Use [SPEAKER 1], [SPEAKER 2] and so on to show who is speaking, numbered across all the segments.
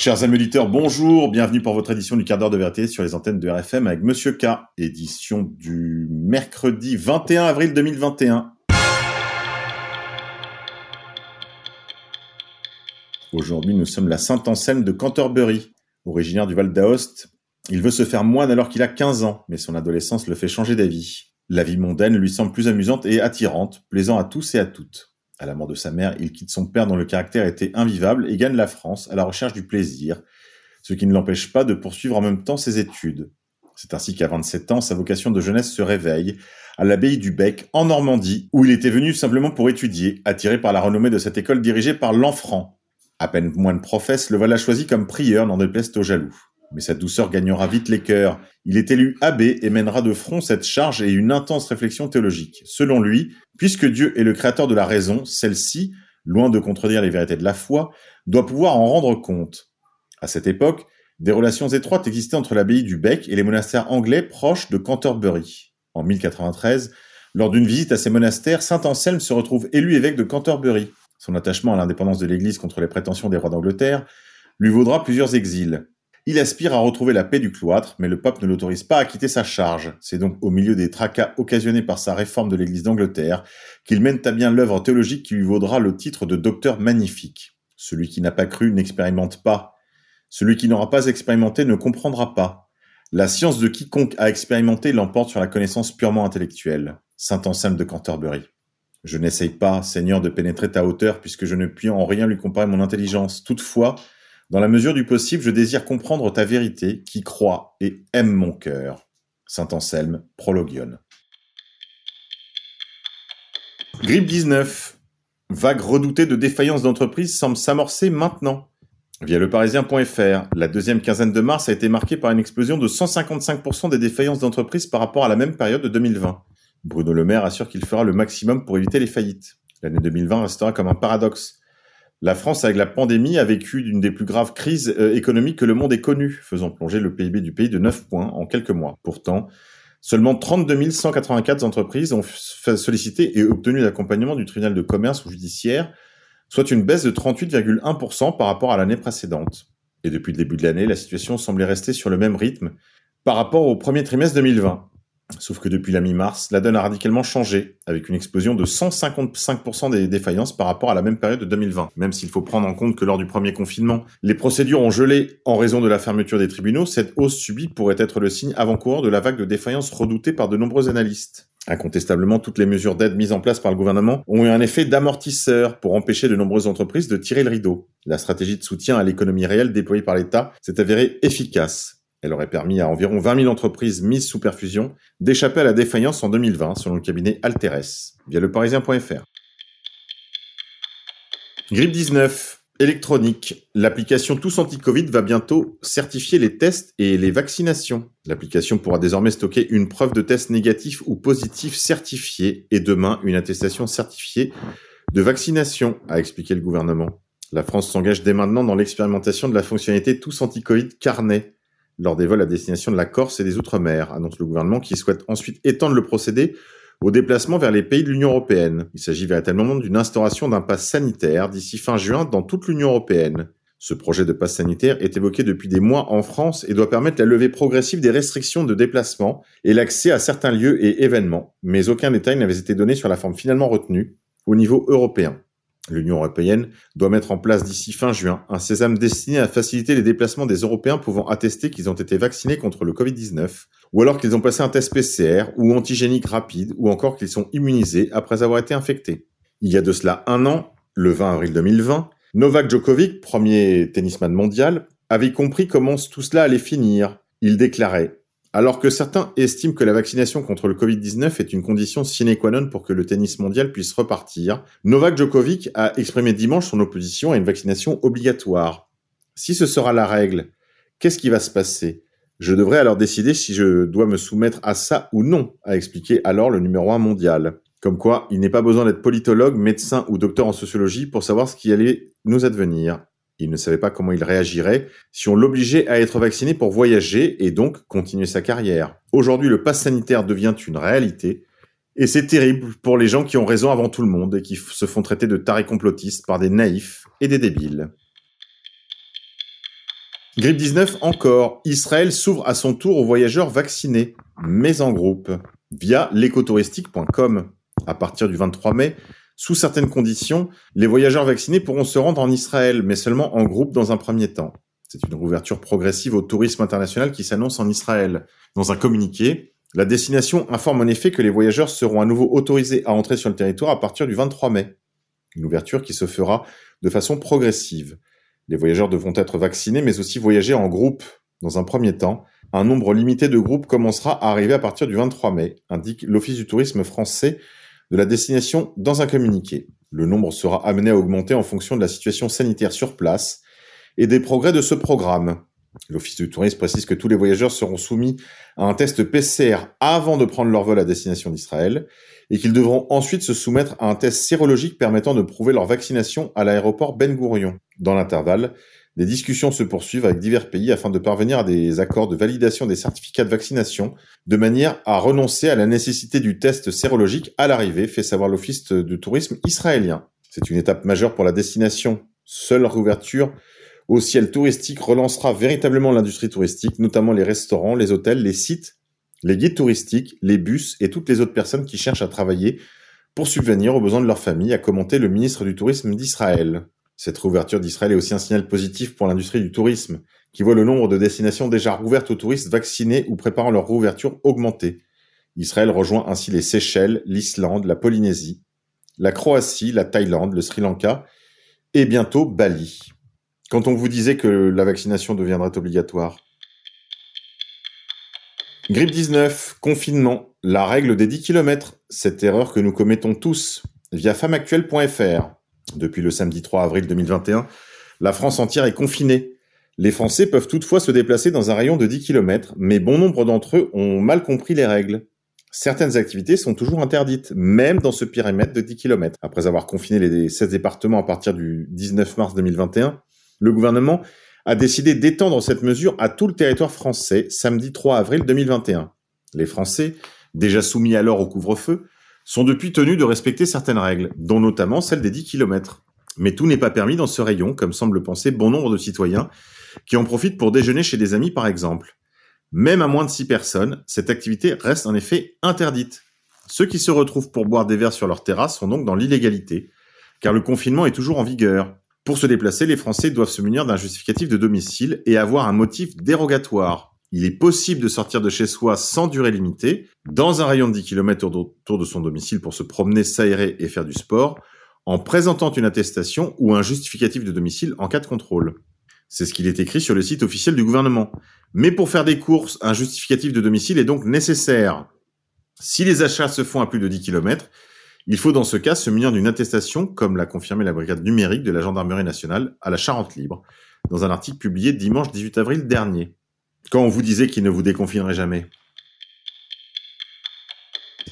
[SPEAKER 1] Chers amis auditeurs, bonjour, bienvenue pour votre édition du quart d'heure de vérité sur les antennes de RFM avec Monsieur K, édition du mercredi 21 avril 2021. Aujourd'hui, nous sommes la Saint-Anselme de Canterbury, originaire du Val d'Aoste. Il veut se faire moine alors qu'il a 15 ans, mais son adolescence le fait changer d'avis. La vie mondaine lui semble plus amusante et attirante, plaisant à tous et à toutes. À la mort de sa mère, il quitte son père dont le caractère était invivable et gagne la France à la recherche du plaisir, ce qui ne l'empêche pas de poursuivre en même temps ses études. C'est ainsi qu'à 27 ans, sa vocation de jeunesse se réveille à l'abbaye du Bec, en Normandie, où il était venu simplement pour étudier, attiré par la renommée de cette école dirigée par Lanfranc, à peine moine professe, le voilà choisi comme prieur, n'en déplaise aux jaloux. Mais sa douceur gagnera vite les cœurs. Il est élu abbé et mènera de front cette charge et une intense réflexion théologique. Selon lui, puisque Dieu est le créateur de la raison, celle-ci, loin de contredire les vérités de la foi, doit pouvoir en rendre compte. À cette époque, des relations étroites existaient entre l'abbaye du Bec et les monastères anglais proches de Canterbury. En 1093, lors d'une visite à ces monastères, Saint Anselme se retrouve élu évêque de Canterbury. Son attachement à l'indépendance de l'Église contre les prétentions des rois d'Angleterre lui vaudra plusieurs exils. Il aspire à retrouver la paix du cloître, mais le pape ne l'autorise pas à quitter sa charge. C'est donc au milieu des tracas occasionnés par sa réforme de l'Église d'Angleterre qu'il mène à bien l'œuvre théologique qui lui vaudra le titre de docteur magnifique. Celui qui n'a pas cru n'expérimente pas. Celui qui n'aura pas expérimenté ne comprendra pas. La science de quiconque a expérimenté l'emporte sur la connaissance purement intellectuelle. Saint Anselme de Canterbury. Je n'essaye pas, Seigneur, de pénétrer ta hauteur, puisque je ne puis en rien lui comparer mon intelligence. Toutefois, dans la mesure du possible, je désire comprendre ta vérité, qui croit et aime mon cœur. Saint Anselme, Prologion. Grippe 19. Vague redoutée de défaillance d'entreprise semble s'amorcer maintenant. Via le parisien.fr, la deuxième quinzaine de mars a été marquée par une explosion de 155% des défaillances d'entreprise par rapport à la même période de 2020. Bruno Le Maire assure qu'il fera le maximum pour éviter les faillites. L'année 2020 restera comme un paradoxe. La France, avec la pandémie, a vécu d'une des plus graves crises euh, économiques que le monde ait connues, faisant plonger le PIB du pays de 9 points en quelques mois. Pourtant, seulement 32 184 entreprises ont sollicité et obtenu l'accompagnement du tribunal de commerce ou judiciaire, soit une baisse de 38,1% par rapport à l'année précédente. Et depuis le début de l'année, la situation semblait rester sur le même rythme par rapport au premier trimestre 2020. Sauf que depuis la mi-mars, la donne a radicalement changé, avec une explosion de 155% des défaillances par rapport à la même période de 2020. Même s'il faut prendre en compte que lors du premier confinement, les procédures ont gelé en raison de la fermeture des tribunaux, cette hausse subie pourrait être le signe avant-coureur de la vague de défaillances redoutée par de nombreux analystes. Incontestablement, toutes les mesures d'aide mises en place par le gouvernement ont eu un effet d'amortisseur pour empêcher de nombreuses entreprises de tirer le rideau. La stratégie de soutien à l'économie réelle déployée par l'État s'est avérée efficace. Elle aurait permis à environ 20 000 entreprises mises sous perfusion d'échapper à la défaillance en 2020, selon le cabinet Alteres, via le parisien.fr. Grippe 19, électronique. L'application Tous Anti-Covid va bientôt certifier les tests et les vaccinations. L'application pourra désormais stocker une preuve de test négatif ou positif certifié et demain une attestation certifiée de vaccination, a expliqué le gouvernement. La France s'engage dès maintenant dans l'expérimentation de la fonctionnalité Tous Anti-Covid Carnet lors des vols à destination de la Corse et des Outre-mer, annonce le gouvernement qui souhaite ensuite étendre le procédé au déplacement vers les pays de l'Union européenne. Il s'agit véritablement d'une instauration d'un pass sanitaire d'ici fin juin dans toute l'Union européenne. Ce projet de passe sanitaire est évoqué depuis des mois en France et doit permettre la levée progressive des restrictions de déplacement et l'accès à certains lieux et événements, mais aucun détail n'avait été donné sur la forme finalement retenue au niveau européen. L'Union européenne doit mettre en place d'ici fin juin un sésame destiné à faciliter les déplacements des Européens pouvant attester qu'ils ont été vaccinés contre le Covid-19, ou alors qu'ils ont passé un test PCR ou antigénique rapide, ou encore qu'ils sont immunisés après avoir été infectés. Il y a de cela un an, le 20 avril 2020, Novak Djokovic, premier tennisman mondial, avait compris comment tout cela allait finir. Il déclarait alors que certains estiment que la vaccination contre le Covid-19 est une condition sine qua non pour que le tennis mondial puisse repartir, Novak Djokovic a exprimé dimanche son opposition à une vaccination obligatoire. Si ce sera la règle, qu'est-ce qui va se passer? Je devrais alors décider si je dois me soumettre à ça ou non, a expliqué alors le numéro un mondial. Comme quoi, il n'est pas besoin d'être politologue, médecin ou docteur en sociologie pour savoir ce qui allait nous advenir. Il ne savait pas comment il réagirait si on l'obligeait à être vacciné pour voyager et donc continuer sa carrière. Aujourd'hui, le pass sanitaire devient une réalité. Et c'est terrible pour les gens qui ont raison avant tout le monde et qui se font traiter de tarés complotistes par des naïfs et des débiles. Grippe 19 encore. Israël s'ouvre à son tour aux voyageurs vaccinés, mais en groupe, via l'écotouristique.com. À partir du 23 mai, sous certaines conditions, les voyageurs vaccinés pourront se rendre en Israël, mais seulement en groupe dans un premier temps. C'est une ouverture progressive au tourisme international qui s'annonce en Israël. Dans un communiqué, la destination informe en effet que les voyageurs seront à nouveau autorisés à entrer sur le territoire à partir du 23 mai. Une ouverture qui se fera de façon progressive. Les voyageurs devront être vaccinés mais aussi voyager en groupe dans un premier temps. Un nombre limité de groupes commencera à arriver à partir du 23 mai, indique l'Office du tourisme français de la destination dans un communiqué. Le nombre sera amené à augmenter en fonction de la situation sanitaire sur place et des progrès de ce programme. L'Office du tourisme précise que tous les voyageurs seront soumis à un test PCR avant de prendre leur vol à destination d'Israël et qu'ils devront ensuite se soumettre à un test sérologique permettant de prouver leur vaccination à l'aéroport Ben Gurion. Dans l'intervalle, des discussions se poursuivent avec divers pays afin de parvenir à des accords de validation des certificats de vaccination de manière à renoncer à la nécessité du test sérologique à l'arrivée, fait savoir l'Office du tourisme israélien. C'est une étape majeure pour la destination. Seule réouverture au ciel touristique relancera véritablement l'industrie touristique, notamment les restaurants, les hôtels, les sites, les guides touristiques, les bus et toutes les autres personnes qui cherchent à travailler pour subvenir aux besoins de leur famille, a commenté le ministre du Tourisme d'Israël. Cette réouverture d'Israël est aussi un signal positif pour l'industrie du tourisme, qui voit le nombre de destinations déjà rouvertes aux touristes vaccinés ou préparant leur réouverture augmenter. Israël rejoint ainsi les Seychelles, l'Islande, la Polynésie, la Croatie, la Thaïlande, le Sri Lanka et bientôt Bali quand on vous disait que la vaccination deviendrait obligatoire? Grippe 19, confinement, la règle des 10 km, cette erreur que nous commettons tous, via femmeactuelle.fr. Depuis le samedi 3 avril 2021, la France entière est confinée. Les Français peuvent toutefois se déplacer dans un rayon de 10 km, mais bon nombre d'entre eux ont mal compris les règles. Certaines activités sont toujours interdites, même dans ce périmètre de 10 km. Après avoir confiné les 16 départements à partir du 19 mars 2021, le gouvernement a décidé d'étendre cette mesure à tout le territoire français samedi 3 avril 2021. Les Français, déjà soumis alors au couvre-feu, sont depuis tenus de respecter certaines règles, dont notamment celle des 10 km. Mais tout n'est pas permis dans ce rayon, comme semble penser bon nombre de citoyens, qui en profitent pour déjeuner chez des amis par exemple. Même à moins de 6 personnes, cette activité reste en effet interdite. Ceux qui se retrouvent pour boire des verres sur leur terrasse sont donc dans l'illégalité, car le confinement est toujours en vigueur, pour se déplacer, les Français doivent se munir d'un justificatif de domicile et avoir un motif dérogatoire. Il est possible de sortir de chez soi sans durée limitée, dans un rayon de 10 km autour de son domicile pour se promener, s'aérer et faire du sport, en présentant une attestation ou un justificatif de domicile en cas de contrôle. C'est ce qu'il est écrit sur le site officiel du gouvernement. Mais pour faire des courses, un justificatif de domicile est donc nécessaire. Si les achats se font à plus de 10 km, il faut dans ce cas se munir d'une attestation, comme l'a confirmé la brigade numérique de la gendarmerie nationale à la Charente Libre, dans un article publié dimanche 18 avril dernier. Quand on vous disait qu'il ne vous déconfinerait jamais.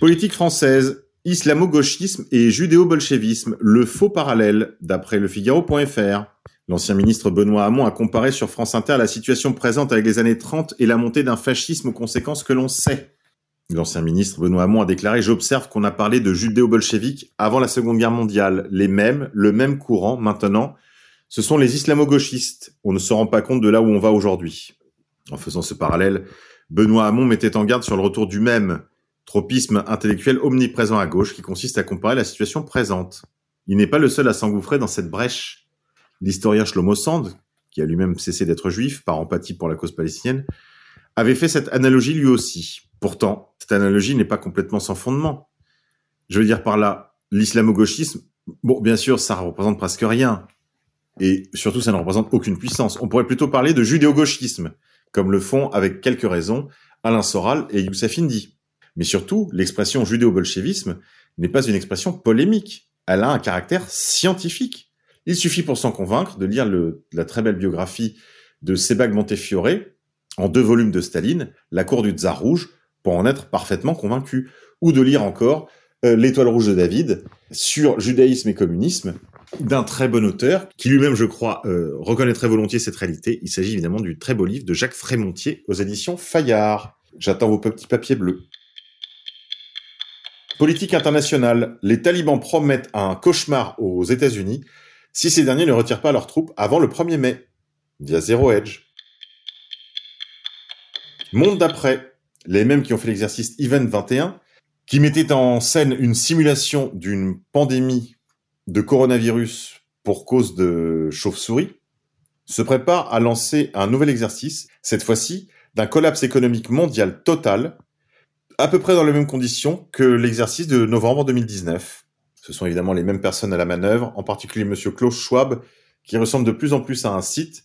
[SPEAKER 1] Politique française, islamo-gauchisme et judéo-bolchevisme, le faux parallèle, d'après le Figaro.fr. L'ancien ministre Benoît Hamon a comparé sur France Inter la situation présente avec les années 30 et la montée d'un fascisme aux conséquences que l'on sait. L'ancien ministre Benoît Hamon a déclaré J'observe qu'on a parlé de judéo-bolcheviques avant la Seconde Guerre mondiale. Les mêmes, le même courant, maintenant, ce sont les islamo-gauchistes. On ne se rend pas compte de là où on va aujourd'hui. En faisant ce parallèle, Benoît Hamon mettait en garde sur le retour du même tropisme intellectuel omniprésent à gauche qui consiste à comparer la situation présente. Il n'est pas le seul à s'engouffrer dans cette brèche. L'historien Shlomo Sand, qui a lui-même cessé d'être juif par empathie pour la cause palestinienne, avait fait cette analogie lui aussi. Pourtant, cette analogie n'est pas complètement sans fondement. Je veux dire par là, l'islamo-gauchisme, bon, bien sûr, ça représente presque rien. Et surtout, ça ne représente aucune puissance. On pourrait plutôt parler de judéo-gauchisme, comme le font, avec quelques raisons, Alain Soral et Youssef Indy. Mais surtout, l'expression judéo-bolchevisme n'est pas une expression polémique. Elle a un caractère scientifique. Il suffit pour s'en convaincre de lire la très belle biographie de Sebag Montefiore, en deux volumes de Staline, La cour du tsar rouge, pour en être parfaitement convaincu. Ou de lire encore euh, L'étoile rouge de David sur judaïsme et communisme d'un très bon auteur qui lui-même, je crois, euh, reconnaîtrait volontiers cette réalité. Il s'agit évidemment du très beau livre de Jacques Frémontier aux éditions Fayard. J'attends vos petits papiers bleus. Politique internationale. Les talibans promettent un cauchemar aux États-Unis si ces derniers ne retirent pas leurs troupes avant le 1er mai, via Zero Edge. Monde d'après, les mêmes qui ont fait l'exercice Event 21, qui mettait en scène une simulation d'une pandémie de coronavirus pour cause de chauve-souris, se préparent à lancer un nouvel exercice, cette fois-ci d'un collapse économique mondial total, à peu près dans les mêmes conditions que l'exercice de novembre 2019. Ce sont évidemment les mêmes personnes à la manœuvre, en particulier Monsieur Klaus Schwab, qui ressemble de plus en plus à un site,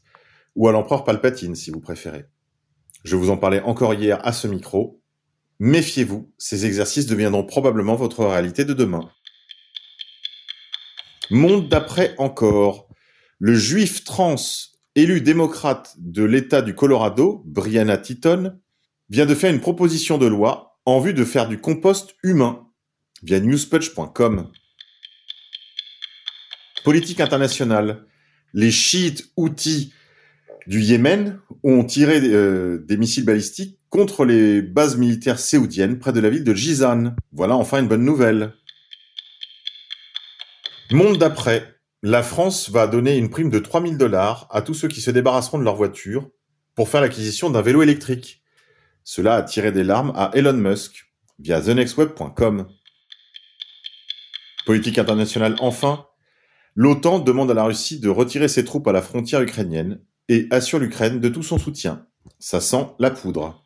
[SPEAKER 1] ou à l'empereur Palpatine, si vous préférez. Je vous en parlais encore hier à ce micro. Méfiez-vous, ces exercices deviendront probablement votre réalité de demain. Monde d'après encore. Le juif trans élu démocrate de l'État du Colorado, Brianna Titon, vient de faire une proposition de loi en vue de faire du compost humain via newsputch.com. Politique internationale. Les chiites outils du Yémen ont tiré euh, des missiles balistiques contre les bases militaires séoudiennes près de la ville de Jizan. Voilà enfin une bonne nouvelle. Monde d'après. La France va donner une prime de 3000 dollars à tous ceux qui se débarrasseront de leur voiture pour faire l'acquisition d'un vélo électrique. Cela a tiré des larmes à Elon Musk via thenextweb.com. Politique internationale enfin. L'OTAN demande à la Russie de retirer ses troupes à la frontière ukrainienne et assure l'Ukraine de tout son soutien. Ça sent la poudre.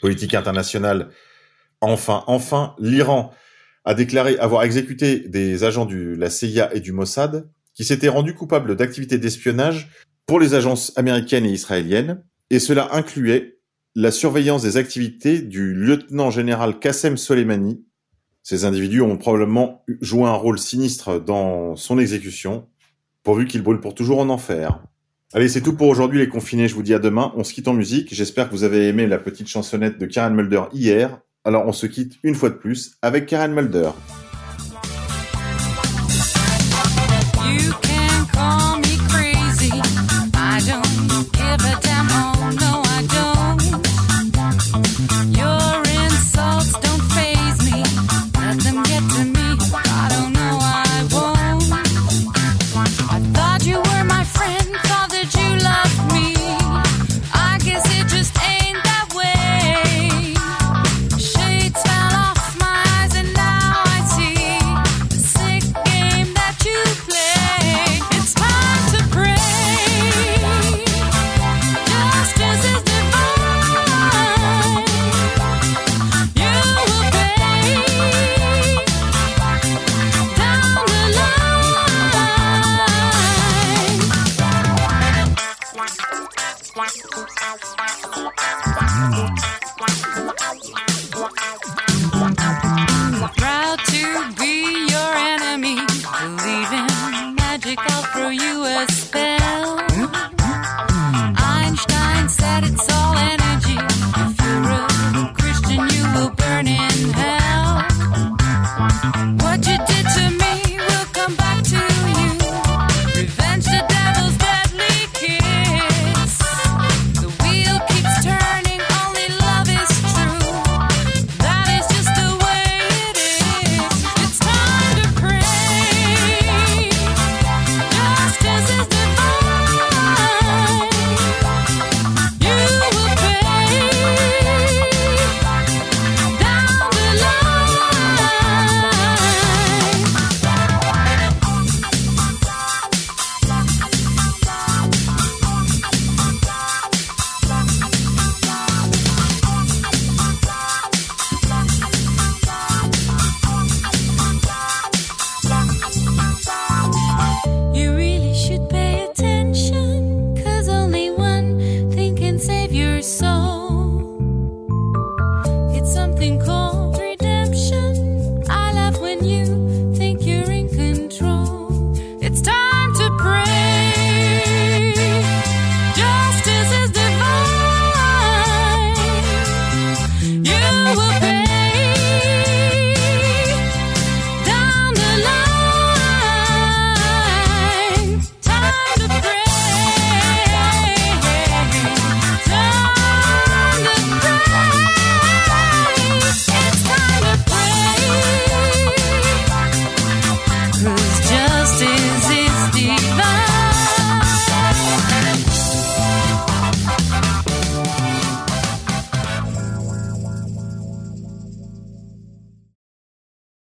[SPEAKER 1] Politique internationale. Enfin, enfin, l'Iran a déclaré avoir exécuté des agents de la CIA et du Mossad qui s'étaient rendus coupables d'activités d'espionnage pour les agences américaines et israéliennes, et cela incluait la surveillance des activités du lieutenant général Qassem Soleimani. Ces individus ont probablement joué un rôle sinistre dans son exécution, pourvu qu'il brûle pour toujours en enfer. Allez, c'est tout pour aujourd'hui les confinés, je vous dis à demain, on se quitte en musique, j'espère que vous avez aimé la petite chansonnette de Karen Mulder hier, alors on se quitte une fois de plus avec Karen Mulder.